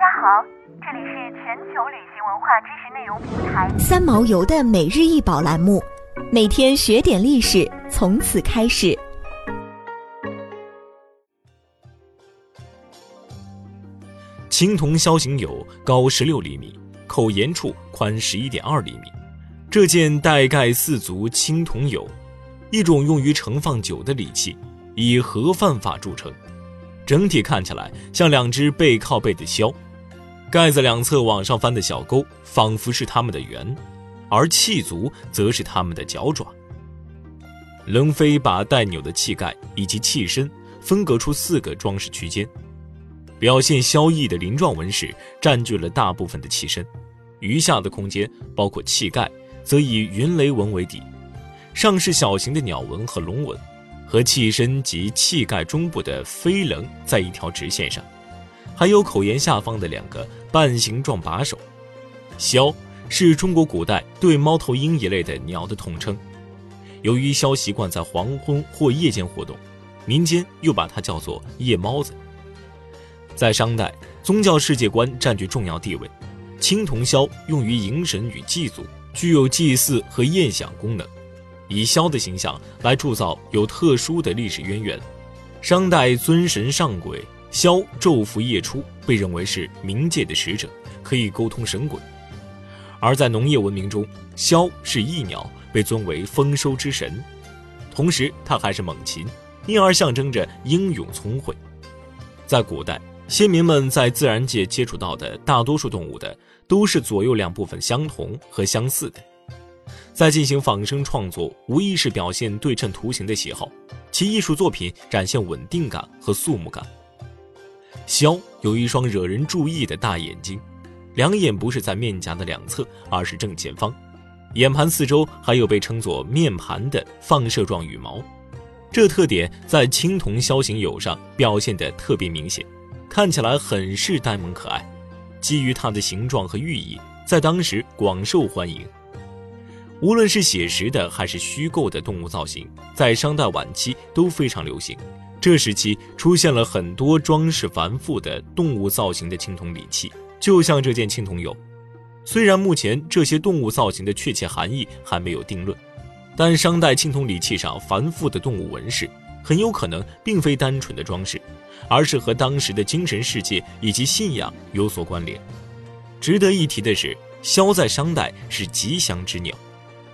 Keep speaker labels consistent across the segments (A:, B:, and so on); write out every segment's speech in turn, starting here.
A: 家好，这里是全球旅行文化知识内容平台
B: 三毛游的每日一宝栏目，每天学点历史，从此开始。
C: 青铜枭形釉高十六厘米，口沿处宽十一点二厘米。这件带盖四足青铜釉，一种用于盛放酒的礼器，以盒饭法著称。整体看起来像两只背靠背的枭，盖子两侧往上翻的小钩仿佛是它们的圆，而气足则是它们的脚爪。冷飞把带钮的器盖以及器身分隔出四个装饰区间，表现萧逸的鳞状纹饰占据了大部分的器身，余下的空间包括器盖，则以云雷纹为底，上是小型的鸟纹和龙纹。和器身及器盖中部的飞棱在一条直线上，还有口沿下方的两个半形状把手。枭是中国古代对猫头鹰一类的鸟的统称。由于枭习惯在黄昏或夜间活动，民间又把它叫做夜猫子。在商代，宗教世界观占据重要地位，青铜枭用于迎神与祭祖，具有祭祀和宴享功能。以枭的形象来铸造有特殊的历史渊源。商代尊神上鬼，枭昼伏夜出，被认为是冥界的使者，可以沟通神鬼。而在农业文明中，枭是翼鸟，被尊为丰收之神，同时它还是猛禽，因而象征着英勇聪慧。在古代，先民们在自然界接触到的大多数动物的，都是左右两部分相同和相似的。在进行仿生创作，无疑是表现对称图形的喜好，其艺术作品展现稳定感和肃穆感。枭有一双惹人注意的大眼睛，两眼不是在面颊的两侧，而是正前方，眼盘四周还有被称作面盘的放射状羽毛，这特点在青铜枭形釉上表现得特别明显，看起来很是呆萌可爱。基于它的形状和寓意，在当时广受欢迎。无论是写实的还是虚构的动物造型，在商代晚期都非常流行。这时期出现了很多装饰繁复的动物造型的青铜礼器，就像这件青铜釉。虽然目前这些动物造型的确切含义还没有定论，但商代青铜礼器上繁复的动物纹饰，很有可能并非单纯的装饰，而是和当时的精神世界以及信仰有所关联。值得一提的是，枭在商代是吉祥之鸟。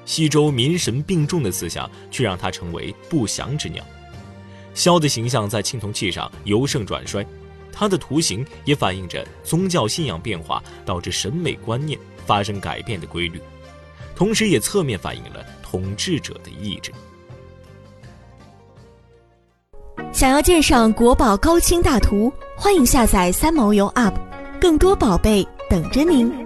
C: 西周民神并重的思想，却让它成为不祥之鸟。枭的形象在青铜器上由盛转衰，它的图形也反映着宗教信仰变化导致审美观念发生改变的规律，同时也侧面反映了统治者的意志。
B: 想要鉴赏国宝高清大图，欢迎下载三毛游 App，更多宝贝等着您。